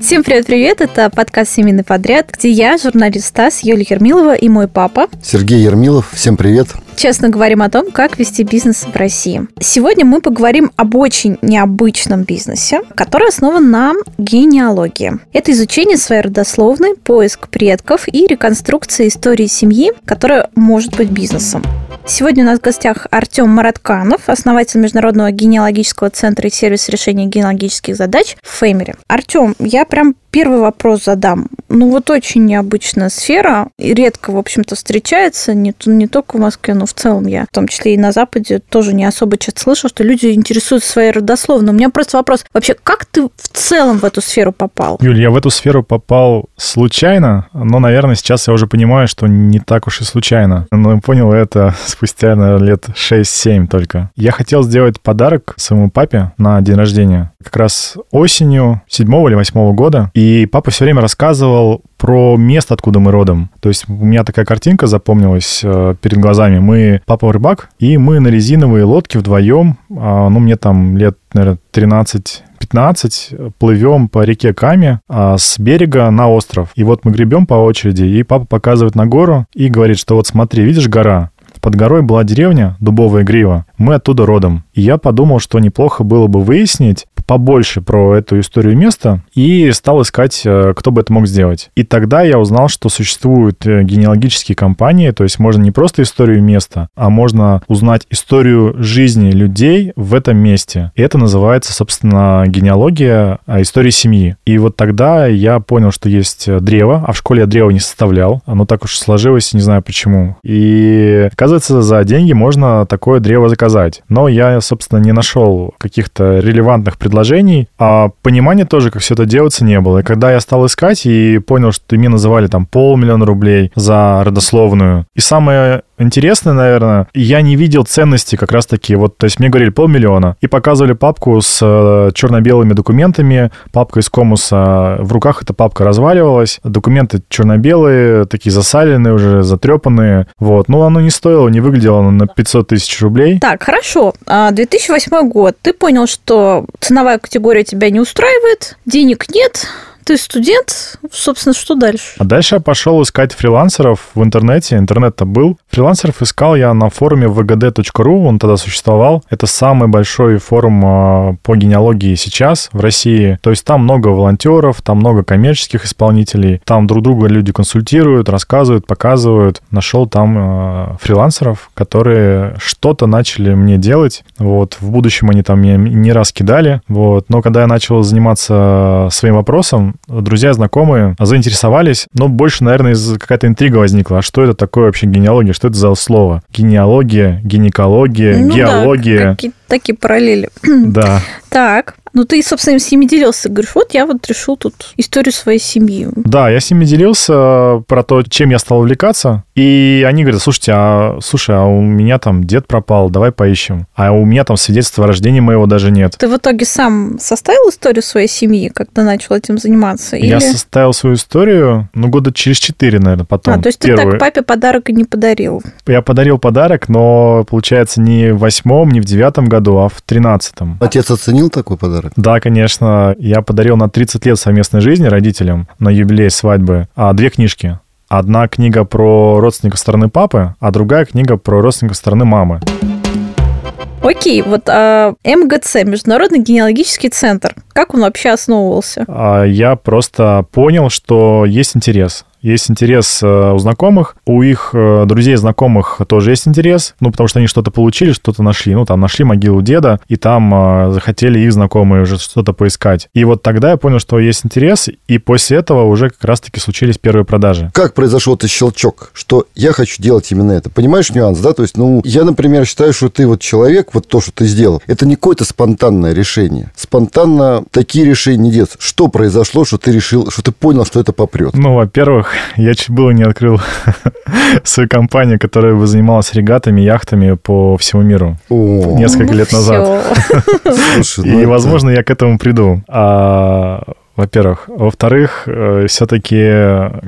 Всем привет-привет! Это подкаст «Семейный подряд», где я, журналист Стас, Юлия Ермилова и мой папа. Сергей Ермилов. Всем привет! Честно говорим о том, как вести бизнес в России. Сегодня мы поговорим об очень необычном бизнесе, который основан на генеалогии. Это изучение своей родословной, поиск предков и реконструкция истории семьи, которая может быть бизнесом. Сегодня у нас в гостях Артем Маратканов, основатель Международного генеалогического центра и сервис решения генеалогических задач в Феймере. Артем, я прям первый вопрос задам. Ну вот очень необычная сфера, и редко, в общем-то, встречается, не, не только в Москве, но в целом я, в том числе и на Западе, тоже не особо часто слышу, что люди интересуются своей родословной. У меня просто вопрос, вообще, как ты в целом в эту сферу попал? Юль, я в эту сферу попал случайно, но, наверное, сейчас я уже понимаю, что не так уж и случайно. Но понял это спустя, наверное, лет 6-7 только. Я хотел сделать подарок своему папе на день рождения. Как раз осенью 7 или 8 года. И папа все время рассказывал про место, откуда мы родом. То есть у меня такая картинка запомнилась э, перед глазами. Мы, папа рыбак, и мы на резиновые лодке вдвоем, э, ну, мне там лет, наверное, 13 15 плывем по реке Каме а, с берега на остров. И вот мы гребем по очереди, и папа показывает на гору и говорит, что вот смотри, видишь гора? Под горой была деревня Дубовая Грива. Мы оттуда родом. И я подумал, что неплохо было бы выяснить, побольше про эту историю места и стал искать, э, кто бы это мог сделать. И тогда я узнал, что существуют э, генеалогические компании, то есть можно не просто историю места, а можно узнать историю жизни людей в этом месте. И это называется, собственно, генеалогия а, истории семьи. И вот тогда я понял, что есть древо, а в школе я древо не составлял. Оно так уж сложилось, не знаю почему. И, за деньги можно такое древо заказать. Но я, собственно, не нашел каких-то релевантных предложений а понимания тоже, как все это делается, не было. И когда я стал искать и понял, что мне называли там полмиллиона рублей за родословную, и самое интересное, наверное, я не видел ценности как раз-таки, вот, то есть мне говорили полмиллиона, и показывали папку с э, черно-белыми документами, папка из комуса, в руках эта папка разваливалась, документы черно-белые, такие засаленные уже, затрепанные, вот, ну, оно не стоило, не выглядело на 500 тысяч рублей. Так, хорошо, 2008 а, год, ты понял, что ценовая категория тебя не устраивает, денег нет, ты студент, собственно, что дальше? А дальше я пошел искать фрилансеров в интернете. Интернет-то был. Фрилансеров искал я на форуме vgd.ru, он тогда существовал. Это самый большой форум а, по генеалогии сейчас в России. То есть там много волонтеров, там много коммерческих исполнителей, там друг друга люди консультируют, рассказывают, показывают. Нашел там а, фрилансеров, которые что-то начали мне делать. Вот, в будущем они там меня не раз кидали. Вот, но когда я начал заниматься своим вопросом, друзья, знакомые заинтересовались, но больше, наверное, из какая-то интрига возникла. А что это такое вообще генеалогия? Что это за слово? Генеалогия, гинекология, ну, геология. Да, такие параллели. Да. Так, ну, ты, собственно, с ними делился. Говоришь, вот я вот решил тут историю своей семьи. Да, я с ними делился про то, чем я стал увлекаться. И они говорят, слушайте, а, слушай, а у меня там дед пропал, давай поищем. А у меня там свидетельства о рождении моего даже нет. Ты в итоге сам составил историю своей семьи, когда начал этим заниматься? Или... Я составил свою историю, ну, года через четыре, наверное, потом. А, то есть Первую. ты так папе подарок и не подарил? Я подарил подарок, но, получается, не в восьмом, не в девятом году, а в тринадцатом. Отец оценил такой подарок? подарок? Да, конечно. Я подарил на 30 лет совместной жизни родителям на юбилей свадьбы а, две книжки. Одна книга про родственников стороны папы, а другая книга про родственников стороны мамы. Окей, вот а, МГЦ, Международный генеалогический центр, как он вообще основывался? А, я просто понял, что есть интерес. Есть интерес э, у знакомых, у их э, друзей знакомых тоже есть интерес, ну, потому что они что-то получили, что-то нашли. Ну, там нашли могилу деда, и там э, захотели их знакомые уже что-то поискать. И вот тогда я понял, что есть интерес, и после этого уже как раз-таки случились первые продажи. Как произошел этот щелчок, что я хочу делать именно это? Понимаешь нюанс, да? То есть, ну, я, например, считаю, что ты вот человек, вот то, что ты сделал, это не какое-то спонтанное решение. Спонтанно такие решения не делаются. Что произошло, что ты решил, что ты понял, что это попрет? Ну, во-первых, я чуть было не открыл свою компанию, которая бы занималась регатами, яхтами по всему миру. О, несколько лет назад. И, ну возможно, я к этому приду. А во-первых. Во-вторых, э, все-таки,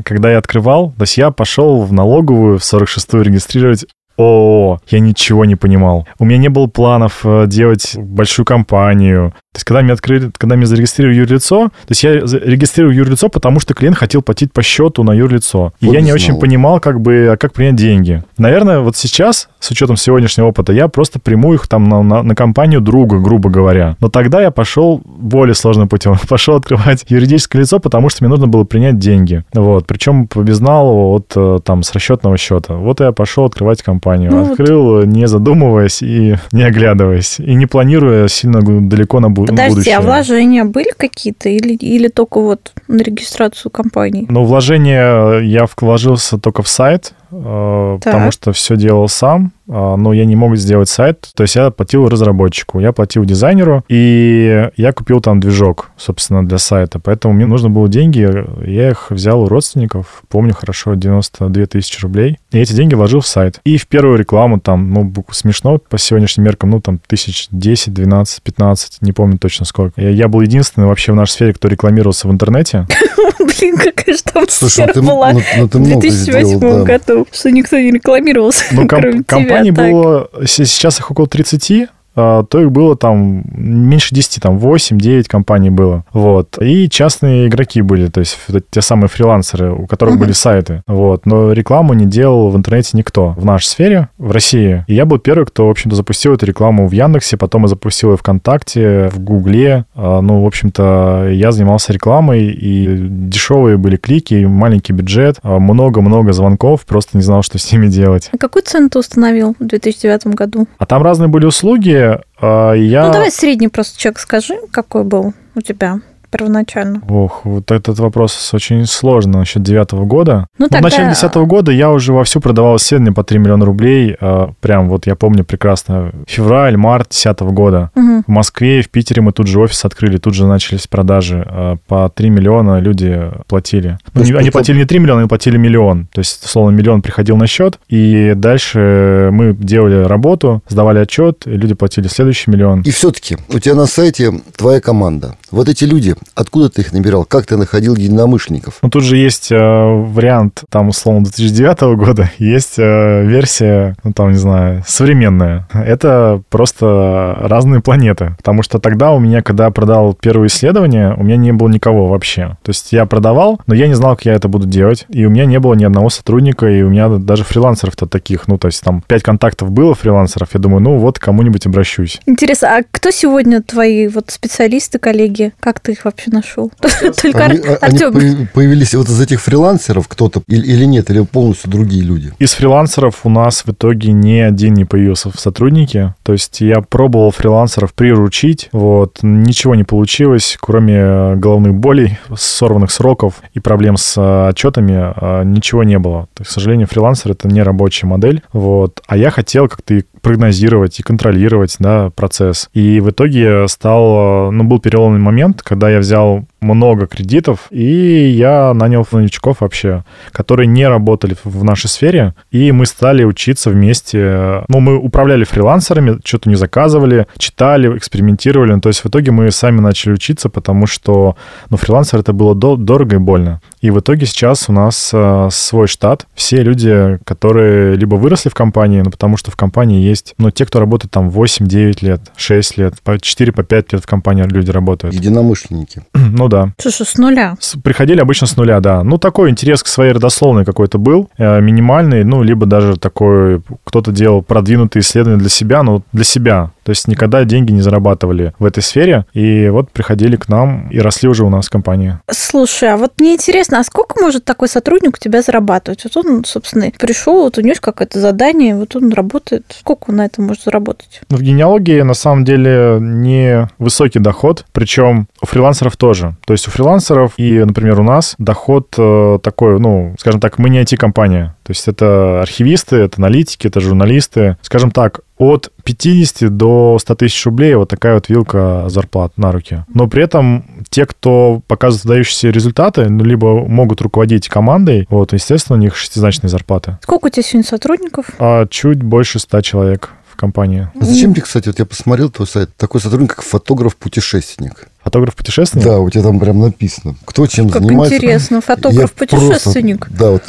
когда я открывал, то есть я пошел в налоговую в 46-ю регистрировать ООО. Я ничего не понимал. У меня не было планов э, делать большую компанию. То есть, когда мне открыли, когда мне зарегистрировали юрлицо, то есть я регистрировал юрлицо, потому что клиент хотел платить по счету на юрлицо. И Вот я не знал. очень понимал, как бы, а как принять деньги. Наверное, вот сейчас, с учетом сегодняшнего опыта, я просто приму их там на, на, на компанию друга, грубо говоря. Но тогда я пошел более сложным путем. Пошел открывать юридическое лицо, потому что мне нужно было принять деньги. Вот. Причем по безналу от э, там с расчетного счета. Вот я пошел открывать компанию. Ну вот. Открыл, не задумываясь и не оглядываясь. И не планируя сильно далеко на бу- Подожди, будущее. а вложения были какие-то или, или только вот на регистрацию компании? Ну, вложение я вложился только в сайт, Так. потому что все делал сам, э, но я не мог сделать сайт. То есть я платил разработчику, я платил дизайнеру, и я купил там движок, собственно, для сайта. Поэтому мне нужно было деньги, я их взял у родственников, помню хорошо, 92 тысячи рублей. И эти деньги вложил в сайт. И в первую рекламу там, ну, смешно по сегодняшним меркам, ну, там, тысяч 10, 12, 15, не помню точно сколько. Я, я был единственный вообще в нашей сфере, кто рекламировался в интернете. Блин, какая же там Слушай, ну ты, была ну, ну, ты в много 2008 сделал, да. году, что никто не рекламировался, Ну, ком- компаний тебя. было, сейчас их около 30, а, то их было там меньше 10, там 8-9 компаний было. Вот. И частные игроки были, то есть те самые фрилансеры, у которых были сайты. Вот. Но рекламу не делал в интернете никто в нашей сфере, в России. И я был первый, кто, в общем-то, запустил эту рекламу в Яндексе, потом я запустил ее ВКонтакте, в Гугле. А, Ну, в общем-то, я занимался рекламой, и дешевые были клики, и маленький бюджет, а, много-много звонков, просто не знал, что с ними делать. А какую цену ты установил в 2009 году? А там разные были услуги. А, Я... Ну, давай средний просто чек скажи, какой был у тебя первоначально. Ох, вот этот вопрос очень сложный насчет девятого года. Ну, Ну, тогда... В начале десятого года я уже вовсю продавал исследования по 3 миллиона рублей. а, Прям вот я помню прекрасно. Февраль, март десятого года. Мгм. В Москве и в Питере мы тут же офис открыли, тут же начались продажи. а, По 3 миллиона люди платили. Ну, есть они это- платили не 3 миллиона, они платили миллион. То есть, условно, миллион приходил на счет, и дальше мы делали работу, сдавали отчет, и люди платили следующий миллион. И все-таки у тебя на сайте твоя команда. Вот эти люди, откуда ты их набирал? Как ты находил единомышленников? Ну, тут же есть э, вариант, там, условно, 2009 года, есть э, версия, ну, там, не знаю, современная. Это просто разные планеты. Потому что тогда у меня, когда я продал первое исследование, у меня не было никого вообще. То есть я продавал, но я не знал, как я это буду делать. И у меня не было ни одного сотрудника, и у меня даже фрилансеров-то таких, ну, то есть там пять контактов было фрилансеров. Я думаю, ну, вот к кому-нибудь обращусь. Интересно, а кто сегодня твои вот специалисты, коллеги? Как ты их вообще нашел? Только Они, а- они Артем. появ- появились вот из этих фрилансеров кто-то или, или нет, или полностью другие люди? Из фрилансеров у нас в итоге ни один не появился в сотруднике. То есть я пробовал фрилансеров приручить, вот, ничего не получилось, кроме э, головных болей, сорванных сроков и проблем с э, отчетами, э, ничего не было. То есть, к сожалению, фрилансер — это не рабочая модель, вот. А я хотел как-то и прогнозировать и контролировать, да, процесс. И в итоге стал, э, ну, был переломный момент, когда я взял много кредитов, и я нанял новичков вообще, которые не работали в- нашей сфере, и мы стали учиться вместе. Ну, мы управляли фрилансерами, что-то не заказывали, читали, экспериментировали. Ну, то есть в итоге мы сами начали учиться, потому что, ну, фрилансер это было до- дорого и больно. И в итоге сейчас у нас э, свой штат. Все люди, которые либо выросли в компании, ну, потому что в компании есть, ну, те, кто работает там 8-9 лет, 6 лет, по 4-5 по лет в компании люди работают. Единомышленники. Ну да. Слушай, с нуля. С- Приходили обычно с нуля, да. Ну, такой интерес к своей родословной какой-то был, э, минимальный, ну, либо даже такой, кто-то делал продвинутые исследования для себя, но для себя. То есть никогда деньги не зарабатывали в этой сфере, и вот приходили к нам и росли уже у нас в компании. Слушай, а вот мне интересно, а сколько может такой сотрудник у тебя зарабатывать? Вот он, собственно, пришел, вот у него есть какое-то задание, вот он работает. Сколько он на это может заработать? В генеалогии на самом деле не высокий доход, причем у фрилансеров тоже. То есть у фрилансеров и, например, у нас доход э, такой, ну, скажем так, мы не IT-компания. То есть это архивисты, это аналитики, это журналисты. Скажем так, от 50 до 100 тысяч рублей вот такая вот вилка зарплат на руки. Но при этом те, кто показывает выдающиеся результаты, ну, либо могут руководить командой, вот, естественно, у них шестизначные зарплаты. Сколько у тебя сегодня сотрудников? А чуть больше 100 человек в компании. А зачем тебе, кстати, вот я посмотрел твой сайт, такой сотрудник, как фотограф-путешественник? Фотограф-путешественник? Да, у тебя там прям написано. Кто чем Как занимается. интересно, Я фотограф-путешественник. просто- Да, вот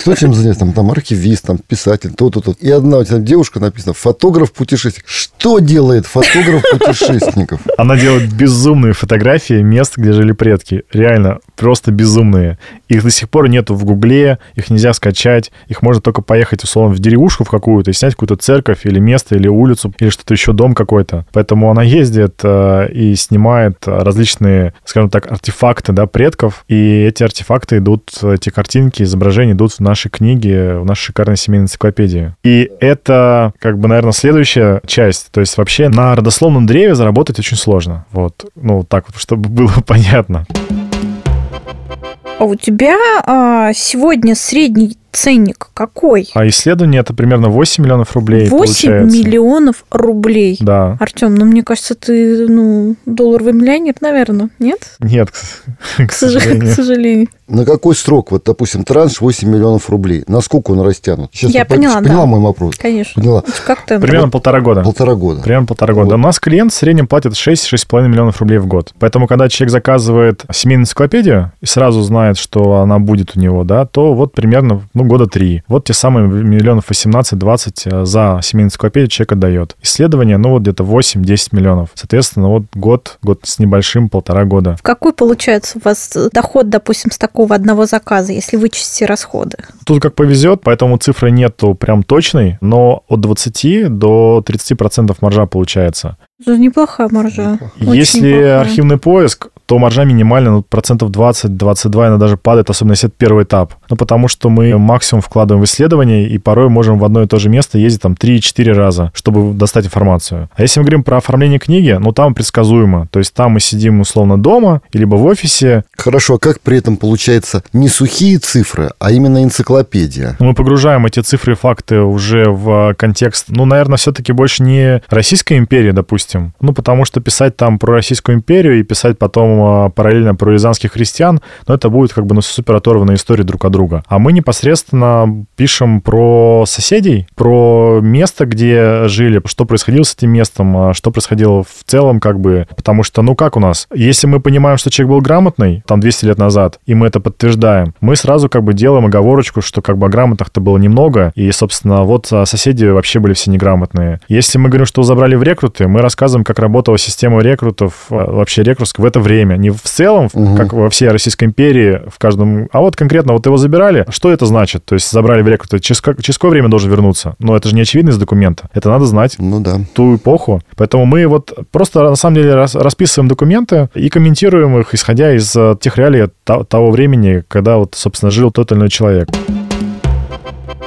Кто чем занимается? Там, там архивист, там писатель, то-то, то. И одна у тебя девушка написана, фотограф-путешественник. Что делает фотограф-путешественников? Она делает безумные фотографии мест, где жили предки. Реально, просто безумные. Их до сих пор нету в Гугле, их нельзя скачать. Их можно только поехать, условно, в деревушку в какую-то и снять какую-то церковь или место, или улицу, или что-то еще, дом какой-то. Поэтому она ездит э, и снимает различные, скажем так, артефакты, да, предков. И эти артефакты идут, эти картинки, изображения идут в наши книги, в нашей шикарной семейной энциклопедии. И это, как бы, наверное, следующая часть. То есть вообще на родословном древе заработать очень сложно. Вот, ну, так вот, чтобы было понятно. А у тебя а, сегодня средний ценник какой? А исследование это примерно 8 миллионов рублей 8 получается. миллионов рублей. Да. Артем, ну мне кажется, ты ну долларовый миллионер, наверное, нет? Нет, к, к К сож- сожалению. к сожалению. На какой срок? Вот, допустим, транш 8 миллионов рублей. Насколько он растянут? Сейчас Я поняла, поняла да. мой вопрос? Конечно. Поняла. Как ты? Примерно полтора года. Полтора года. Примерно полтора года. Вот. У нас клиент в среднем платит 6-6,5 миллионов рублей в год. Поэтому, когда человек заказывает семейную энциклопедию и сразу знает, что она будет у него, да, то вот примерно, ну, года три. Вот те самые миллионов 18-20 за семейную энциклопедию человек отдает. Исследование, ну, вот где-то 8-10 миллионов. Соответственно, вот год, год с небольшим, полтора года. В какой получается у вас доход, допустим, с такого одного заказа, если вычесть расходы? Тут как повезет, поэтому цифры нету прям точной, но от 20 до 30 процентов маржа получается. Это неплохая маржа. Если неплохая. архивный поиск, то маржа минимальная, ну, процентов 20-22, она даже падает, особенно если это первый этап. Ну, потому что мы максимум вкладываем в исследование, и порой можем в одно и то же место ездить там 3-4 раза, чтобы достать информацию. А если мы говорим про оформление книги, ну, там предсказуемо. То есть там мы сидим условно дома, либо в офисе, Хорошо, а как при этом получается не сухие цифры, а именно энциклопедия? мы погружаем эти цифры и факты уже в контекст, ну, наверное, все-таки больше не Российской империи, допустим. Ну, потому что писать там про Российскую империю и писать потом а, параллельно про рязанских христиан, ну, это будет как бы ну, супер оторванные истории друг от друга. А мы непосредственно пишем про соседей, про место, где жили, что происходило с этим местом, а, что происходило в целом, как бы, потому что, ну, как у нас? Если мы понимаем, что человек был грамотный, там, 200 лет назад, и мы это подтверждаем, мы сразу как бы делаем оговорочку, что как бы грамотных-то было немного, и, собственно, вот а, соседи вообще были все неграмотные. Если мы говорим, что забрали в рекруты, мы рассказываем, как работала система рекрутов, а, вообще рекрутск в это время. Не в целом, Мгм. как во всей Российской империи, в каждом... А вот конкретно вот его забирали. Что это значит? То есть забрали в рекруты. Через, как- через какое время должен вернуться? Но это же не очевидно из документа. Это надо знать Ну да. ту эпоху. Поэтому мы вот просто на самом деле рас- расписываем документы и комментируем их, исходя из э, тех реалий то- того времени, когда вот, собственно, жил тот или иной человек.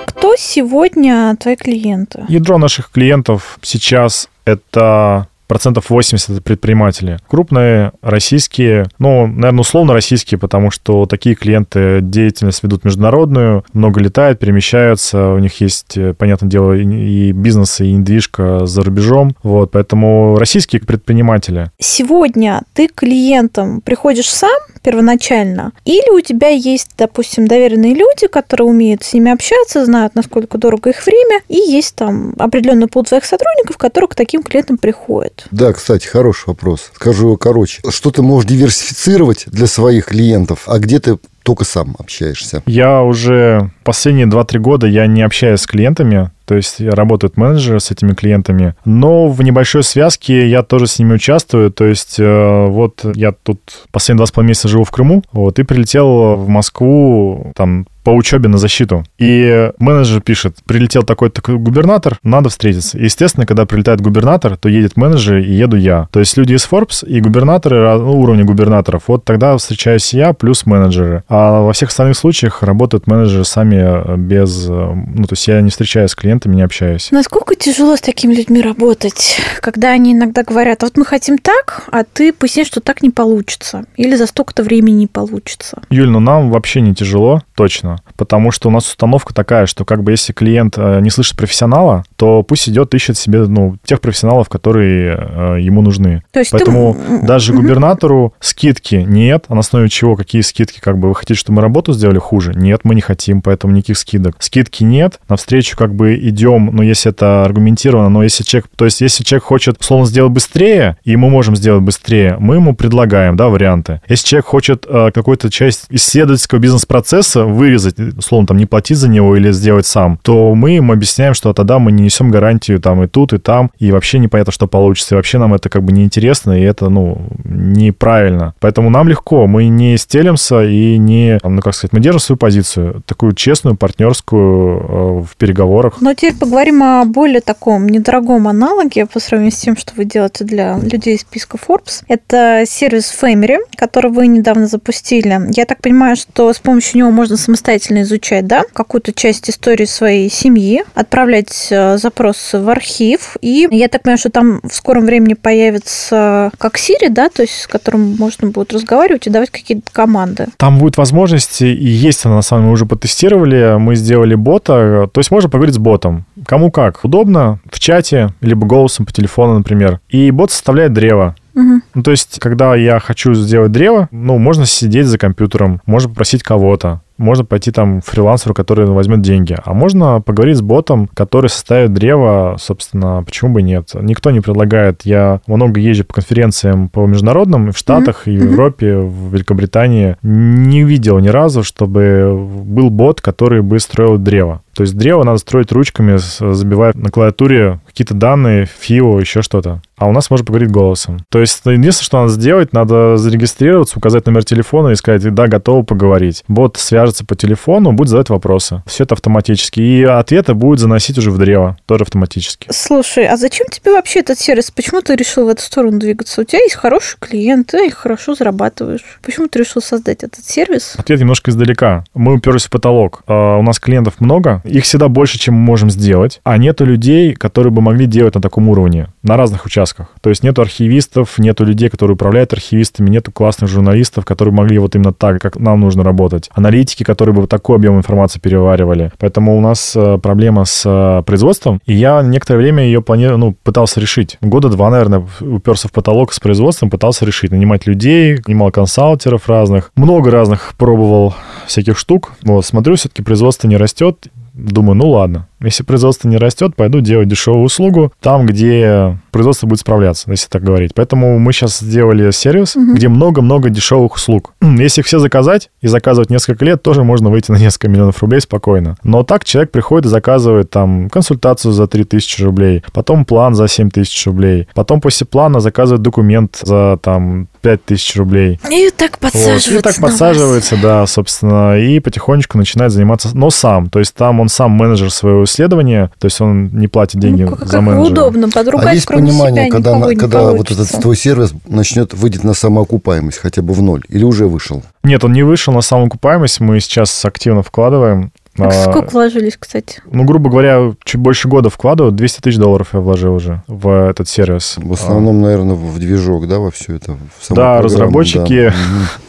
Кто сегодня твои клиенты? Ядро наших клиентов сейчас это процентов 80 это предприниматели. Крупные, российские, ну, наверное, условно российские, потому что такие клиенты деятельность ведут международную, много летают, перемещаются, у них есть, э, понятное дело, и бизнес, и недвижка за рубежом, вот, поэтому российские предприниматели. Сегодня ты к клиентам приходишь сам первоначально, или у тебя есть, допустим, доверенные люди, которые умеют с ними общаться, знают, насколько дорого их время, и есть там определенный пул твоих сотрудников, которые к таким клиентам приходят. Да, кстати, хороший вопрос. Скажу его короче. Что ты можешь диверсифицировать для своих клиентов, а где ты только сам общаешься? Я уже последние 2-3 года я не общаюсь с клиентами, то есть работают менеджеры с этими клиентами, но в небольшой связке я тоже с ними участвую, то есть э, вот я тут последние два с половиной месяца живу в Крыму, вот, и прилетел в Москву там по учебе на защиту. И менеджер пишет, прилетел такой такой губернатор, надо встретиться. И, естественно, когда прилетает губернатор, то едет менеджер и еду я. То есть люди из Forbes и губернаторы ну, уровня губернаторов, вот тогда встречаюсь я плюс менеджеры. А во всех остальных случаях работают менеджеры сами э, без... э, Ну, то есть я не встречаюсь с клиентами, не общаюсь. Насколько тяжело с такими людьми работать, когда они иногда говорят, вот мы хотим так, а ты поясни, что так не получится, или за столько-то времени не получится. Юль, ну нам вообще не тяжело, точно. Потому что у нас установка такая, что как бы если клиент э, не слышит профессионала, то пусть идет, ищет себе ну, тех профессионалов, которые э, ему нужны. То есть Поэтому ты... даже губернатору скидки нет. А на основе чего? Какие скидки? Как бы вы хотите, чтобы мы работу сделали хуже? Нет, мы не хотим, поэтому никаких скидок. Скидки нет. Навстречу как бы идем, ну, если это аргументировано, но если человек, то есть если человек хочет, условно, сделать быстрее, и мы можем сделать быстрее, мы ему предлагаем, да, варианты. Если человек хочет э, какую-то часть исследовательского бизнес-процесса вырезать вырезать, условно, там, не платить за него или сделать сам, то мы им объясняем, что тогда мы не несем гарантию там и тут, и там, и вообще непонятно, что получится, и вообще нам это как бы неинтересно, и это, ну, неправильно. Поэтому нам легко, мы не стелимся и не, ну, как сказать, мы держим свою позицию, такую честную, партнерскую э, в переговорах. Но теперь поговорим о более таком недорогом аналоге по сравнению с тем, что вы делаете для людей из списка Forbes. Это сервис Family, который вы недавно запустили. Я так понимаю, что с помощью него можно самостоятельно изучать, да, какую-то часть истории своей семьи, отправлять э, запрос в архив. И я так понимаю, что там в скором времени появится как Siri, да, то есть с которым можно будет разговаривать и давать какие-то команды. Там будет возможность, и есть она на самом деле, мы уже потестировали, мы сделали бота, то есть можно поговорить с ботом. Кому как. Удобно в чате, либо голосом по телефону, например. И бот составляет древо. Угу. Ну, то есть, когда я хочу сделать древо, ну, можно сидеть за компьютером, можно попросить кого-то можно пойти там фрилансеру, который возьмет деньги, а можно поговорить с ботом, который составит древо, собственно, почему бы нет. Никто не предлагает. Я много езжу по конференциям по международным, в Штатах, mm-hmm. и в Европе, в Великобритании. Не видел ни разу, чтобы был бот, который бы строил древо. То есть древо надо строить ручками, забивая на клавиатуре какие-то данные, фио, еще что-то. А у нас можно поговорить голосом. То есть единственное, что надо сделать, надо зарегистрироваться, указать номер телефона и сказать, да, готово поговорить. Бот свяжется по телефону, будет задавать вопросы. Все это автоматически. И ответы будет заносить уже в древо, тоже автоматически. Слушай, а зачем тебе вообще этот сервис? Почему ты решил в эту сторону двигаться? У тебя есть хороший клиент, ты их хорошо зарабатываешь. Почему ты решил создать этот сервис? Ответ немножко издалека. Мы уперлись в потолок. А, у нас клиентов много, их всегда больше, чем мы можем сделать, а нету людей, которые бы могли делать на таком уровне, на разных участках. То есть нету архивистов, нету людей, которые управляют архивистами, нету классных журналистов, которые могли вот именно так, как нам нужно работать. Аналитики, которые бы такой объем информации переваривали. Поэтому у нас э, проблема с э, производством, и я некоторое время ее планирую, ну, пытался решить. Года два, наверное, уперся в потолок с производством, пытался решить. Нанимать людей, нанимал консалтеров разных. Много разных пробовал всяких штук. Вот, смотрю, все-таки производство не растет. Думаю, ну ладно, если производство не растет, пойду делать дешевую услугу там, где производство будет справляться, если так говорить. Поэтому мы сейчас сделали сервис, угу. где много-много дешевых услуг. Если их все заказать и заказывать несколько лет, тоже можно выйти на несколько миллионов рублей спокойно. Но так человек приходит и заказывает там консультацию за 3000 рублей, потом план за 7000 рублей, потом после плана заказывает документ за там 5000 рублей. И так подсаживается. Вот. И так подсаживается, да, собственно, и потихонечку начинает заниматься, но сам. То есть там он сам менеджер своего исследования, то есть он не платит деньги ну, как, за менеджера. удобно, подругать А есть понимание, себя когда, когда вот этот твой сервис начнет выйдет на самоокупаемость хотя бы в ноль, или уже вышел? Нет, он не вышел на самоокупаемость, мы сейчас активно вкладываем. А сколько вложились, кстати? Ну, грубо говоря, чуть больше года вкладываю. 200 тысяч долларов я вложил уже в этот сервис. В основном, наверное, в движок, да, во все это? да, разработчики,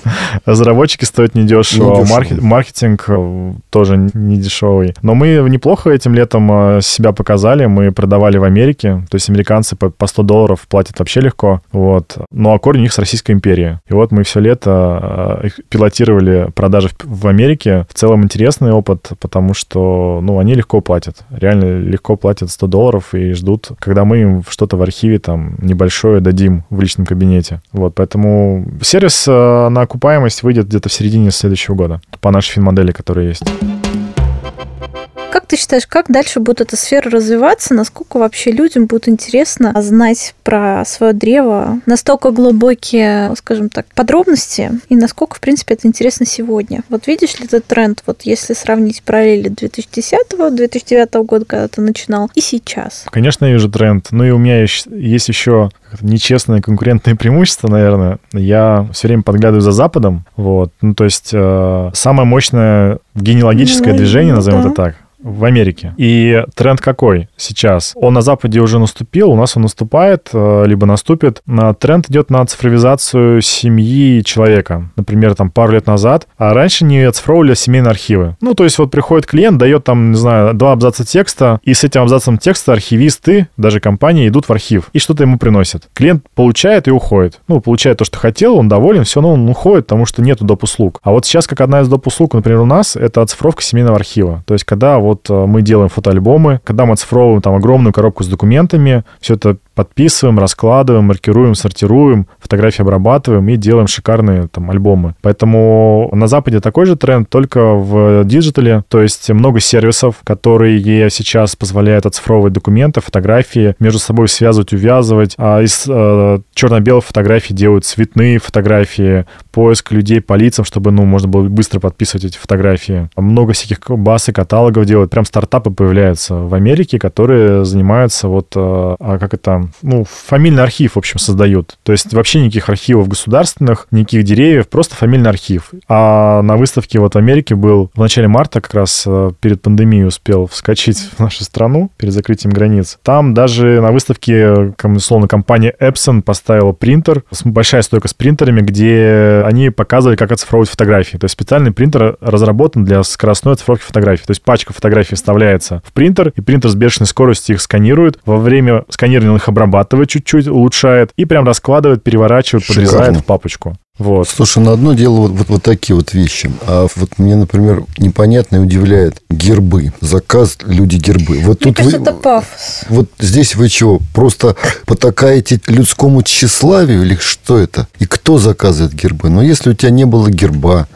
да. разработчики стоят недешево. недешево. Маркетинг э, тоже не дешевый. Но мы неплохо этим летом э, себя показали. Мы продавали в Америке. То есть американцы по 100 долларов платят вообще легко. Вот. Ну, а корень у них с Российской империи. И вот мы все лето э, пилотировали продажи в Америке. В целом интересный опыт потому что, ну, они легко платят, реально легко платят 100 долларов и ждут, когда мы им что-то в архиве там небольшое дадим в личном кабинете. Вот, поэтому сервис э, на окупаемость выйдет где-то в середине следующего года по нашей финмодели, которая есть. Как ты считаешь, как дальше будет эта сфера развиваться? Насколько вообще людям будет интересно знать про свое древо? Настолько глубокие, скажем так, подробности? И насколько, в принципе, это интересно сегодня? Вот видишь ли этот тренд, вот если сравнить параллели 2010-2009 года, когда ты начинал, и сейчас? Конечно, я вижу тренд. Ну и у меня есть еще нечестное конкурентное преимущество, наверное. Я все время подглядываю за Западом. Вот. Ну, то есть э, самое мощное генеалогическое ну, движение, назовем да. это так, в Америке. И тренд какой сейчас? Он на Западе уже наступил, у нас он наступает, э, либо наступит. Тренд идет на цифровизацию семьи человека. Например, там пару лет назад, а раньше не оцифровывали семейные архивы. Ну, то есть вот приходит клиент, дает там, не знаю, два абзаца текста, и с этим абзацем текста архивисты, даже компании, идут в архив и что-то ему приносят. Клиент получает и уходит. Ну, получает то, что хотел, он доволен, все, но он уходит, потому что нету доп. услуг. А вот сейчас, как одна из доп. услуг, например, у нас, это оцифровка семейного архива. То есть, когда вот э, мы делаем фотоальбомы, когда мы оцифровываем там огромную коробку с документами, все это подписываем, раскладываем, маркируем, сортируем, фотографии обрабатываем и делаем шикарные там альбомы. Поэтому на Западе такой же тренд, только в digital е, то есть много сервисов, которые сейчас позволяют оцифровывать документы, фотографии, между собой связывать, увязывать. А из э, черно-белых фотографий делают цветные фотографии, поиск людей по лицам, чтобы, ну, можно было быстро подписывать эти фотографии. Много всяких баз и каталогов делают. Прям стартапы появляются в Америке, которые занимаются вот, э, а как это, ну, фамильный архив, в общем, создают. То есть вообще никаких архивов государственных, никаких деревьев, просто фамильный архив. А на выставке вот в Америке был в начале марта, как раз э, перед пандемией успел вскочить в нашу страну, перед закрытием границ. Там даже на выставке, условно, компания Epson поставила принтер, большая стойка с принтерами, где они показывали, как оцифровывать фотографии. То есть специальный принтер разработан для скоростной оцифровки фотографий. То есть пачка фотографий вставляется в принтер, и принтер с бешеной скоростью их сканирует. Во время сканирования их обрабатывает чуть-чуть, улучшает, и прям раскладывает, переворачивает, Шикарно. подрезает в папочку. Вот. Слушай, на одно дело вот, вот, вот такие вот вещи. А вот мне, например, непонятно и удивляет гербы. Заказ люди гербы. Вот мне тут кажется, вы, это пафос. Вот здесь вы чего? Просто потакаете людскому тщеславию или что это? И кто заказывает гербы? Но если у тебя не было герба,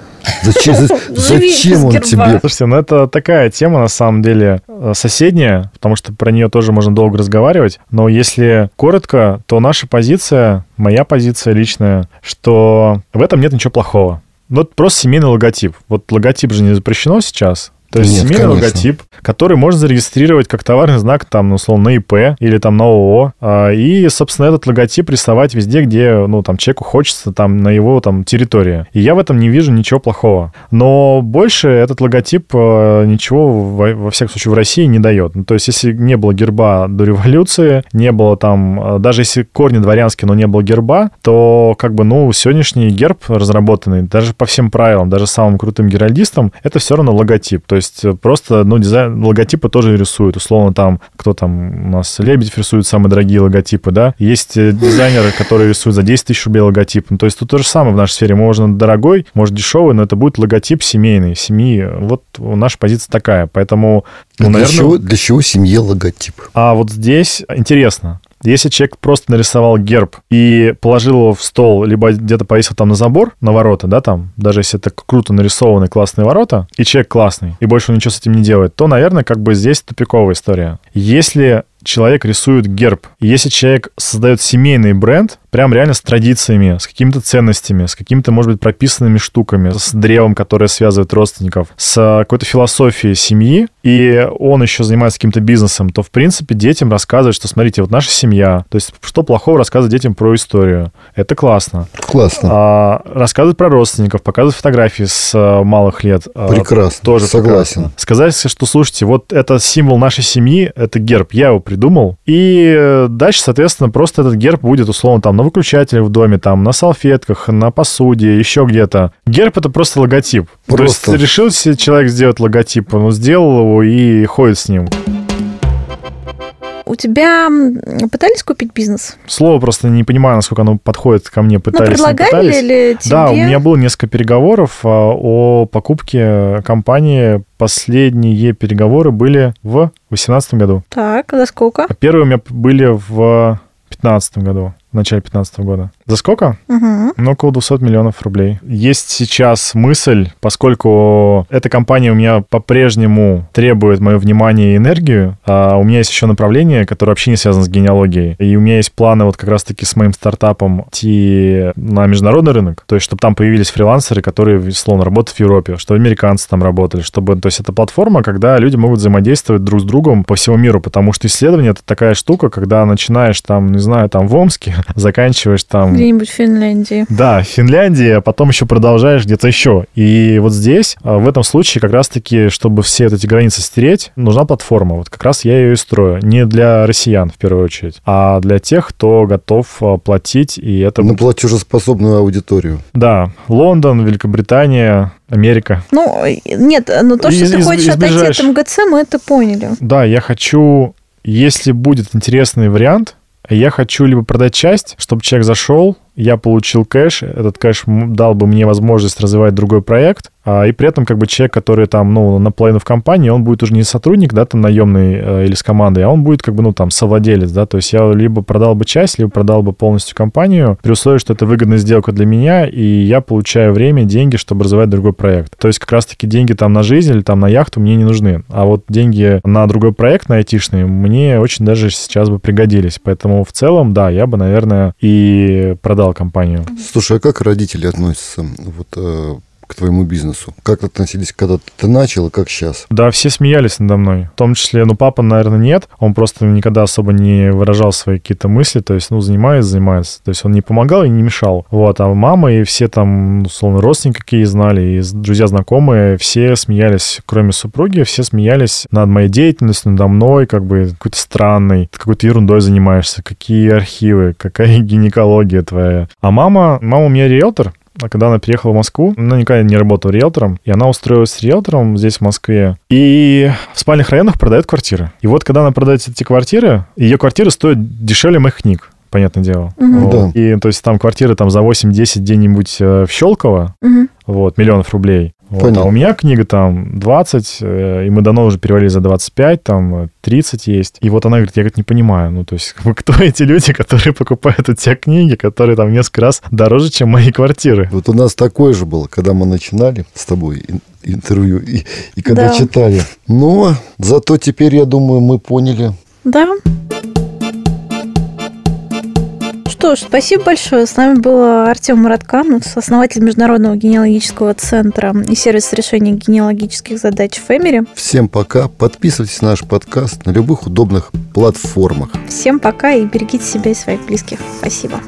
Зачем, зачем он тебе? Слушайте, ну это такая тема, на самом деле, э, соседняя, потому что про нее тоже можно долго разговаривать. Но если коротко, то наша позиция, моя позиция личная, что в этом нет ничего плохого. Вот просто семейный логотип. Вот логотип же не запрещено сейчас. То есть Нет, семейный конечно. логотип, который можно зарегистрировать как товарный знак, там, ну, условно, на ИП или там на ООО. А, и, собственно, этот логотип рисовать везде, где, ну, там, человеку хочется, там, на его, там, территории. И я в этом не вижу ничего плохого. Но больше этот логотип э, ничего, во, во всяком случае, в России не дает. Ну, то есть, если не было герба до революции, не было там, э, даже если корни дворянские, но не было герба, то, как бы, ну, сегодняшний герб разработанный, даже по всем правилам, даже самым крутым геральдистам, это все равно логотип. То есть, есть просто, ну, дизайн, логотипы тоже рисуют. Условно там, кто там у нас, Лебедев рисует самые дорогие логотипы, да. Есть э, дизайнеры, которые рисуют за 10 тысяч рублей логотип. Ну, то есть тут то же самое в нашей сфере. Можно дорогой, может дешевый, но это будет логотип семейный, семьи. Вот наша позиция такая. Поэтому, ну, для наверное... Чего, для чего семье логотип? А вот здесь интересно. Если человек просто нарисовал герб и положил его в стол, либо где-то повесил там на забор, на ворота, да, там, даже если это круто нарисованные классные ворота, и человек классный, и больше он ничего с этим не делает, то, наверное, как бы здесь тупиковая история. Если человек рисует герб, если человек создает семейный бренд, прям реально с традициями, с какими-то ценностями, с какими-то, может быть, прописанными штуками, с древом, которое связывает родственников, с какой-то философией семьи, и он еще занимается каким-то бизнесом, то, в принципе, детям рассказывать, что, смотрите, вот наша семья, то есть что плохого рассказывать детям про историю. Это классно. Классно. А, рассказывать про родственников, показывать фотографии с а, малых лет. А, прекрасно. А, тоже согласен. Прекрасно. Сказать, что, слушайте, вот это символ нашей семьи, это герб, я его придумал, и дальше, соответственно, просто этот герб будет, условно, там, на выключателе в доме, там, на салфетках, на посуде, еще где-то. Герб — это просто логотип. Просто. То есть решил себе человек сделать логотип, он сделал его и ходит с ним. У тебя пытались купить бизнес? Слово просто не понимаю, насколько оно подходит ко мне. Пытались, ну, предлагали пытались. или тебе? Да, у меня было несколько переговоров а, о покупке компании. Последние переговоры были в 2018 году. Так, за сколько? Первые у меня были в 2015 году в начале 2015 года. За сколько? Угу. Ну, около 200 миллионов рублей. Есть сейчас мысль, поскольку эта компания у меня по-прежнему требует мое внимание и энергию, а у меня есть еще направление, которое вообще не связано с генеалогией. И у меня есть планы вот как раз-таки с моим стартапом идти на международный рынок, то есть чтобы там появились фрилансеры, которые, словно, работают в Европе, чтобы американцы там работали, чтобы... То есть это платформа, когда люди могут взаимодействовать друг с другом по всему миру, потому что исследование — это такая штука, когда начинаешь там, не знаю, там в Омске, заканчиваешь там... Где-нибудь в Финляндии. Да, в Финляндии, а потом еще продолжаешь где-то еще. И вот здесь, а, в этом случае, как раз-таки, чтобы все эти границы стереть, нужна платформа. Вот как раз я ее и строю. Не для россиян, в первую очередь, а для тех, кто готов а, платить, и это... На платежеспособную аудиторию. Да. Лондон, Великобритания, Америка. Ну, нет, но то, что из, ты хочешь из, отойти от МГЦ, мы это поняли. Да, я хочу, если будет интересный вариант, я хочу либо продать часть, чтобы человек зашел, я получил кэш, этот кэш дал бы мне возможность развивать другой проект, и при этом как бы человек, который там, ну, наполовину в компании, он будет уже не сотрудник, да, там наемный э, или с командой, а он будет как бы, ну, там, совладелец, да, то есть я либо продал бы часть, либо продал бы полностью компанию, при условии, что это выгодная сделка для меня, и я получаю время, деньги, чтобы развивать другой проект. То есть как раз-таки деньги там на жизнь или там на яхту мне не нужны, а вот деньги на другой проект, на айтишный, мне очень даже сейчас бы пригодились. Поэтому в целом, да, я бы, наверное, и продал компанию. Слушай, а как родители относятся вот, э, твоему бизнесу? Как относились, когда ты начал, и как сейчас? Да, все смеялись надо мной. В том числе, ну, папа, наверное, нет. Он просто никогда особо не выражал свои какие-то мысли. То есть, ну, занимается, занимается. То есть он не помогал и не мешал. Вот, а мама и все там, ну, условно, родственники какие знали, и друзья, знакомые, все смеялись, кроме супруги, все смеялись над моей деятельностью, надо мной, как бы какой-то странный, какой-то ерундой занимаешься, какие архивы, какая гинекология твоя. А мама, мама у меня риэлтор, а когда она переехала в Москву, она никогда не работала риэлтором, и она устроилась риэлтором здесь, в Москве, и в спальных районах продает квартиры. И вот когда она продает эти квартиры, ее квартиры стоят дешевле моих книг понятное дело. Мгм. Вот. Да. И то есть там квартиры там за 8-10 где-нибудь э, в Щелково, Мгм. вот, миллионов рублей. Вот. А у меня книга там 20, э, и мы давно уже перевалили за 25, там э, 30 есть. И вот она говорит, я говорит, не понимаю, ну то есть как бы, кто эти люди, которые покупают у тебя книги, которые там несколько раз дороже, чем мои квартиры? Вот у нас такое же было, когда мы начинали с тобой ин- интервью и, и когда Да. читали. Но зато теперь, я думаю, мы поняли. Да. Что ж, спасибо большое. С нами был Артем Муратканов, основатель Международного генеалогического центра и сервис решения генеалогических задач в Эмере. Всем пока. Подписывайтесь на наш подкаст на любых удобных платформах. Всем пока и берегите себя и своих близких. Спасибо.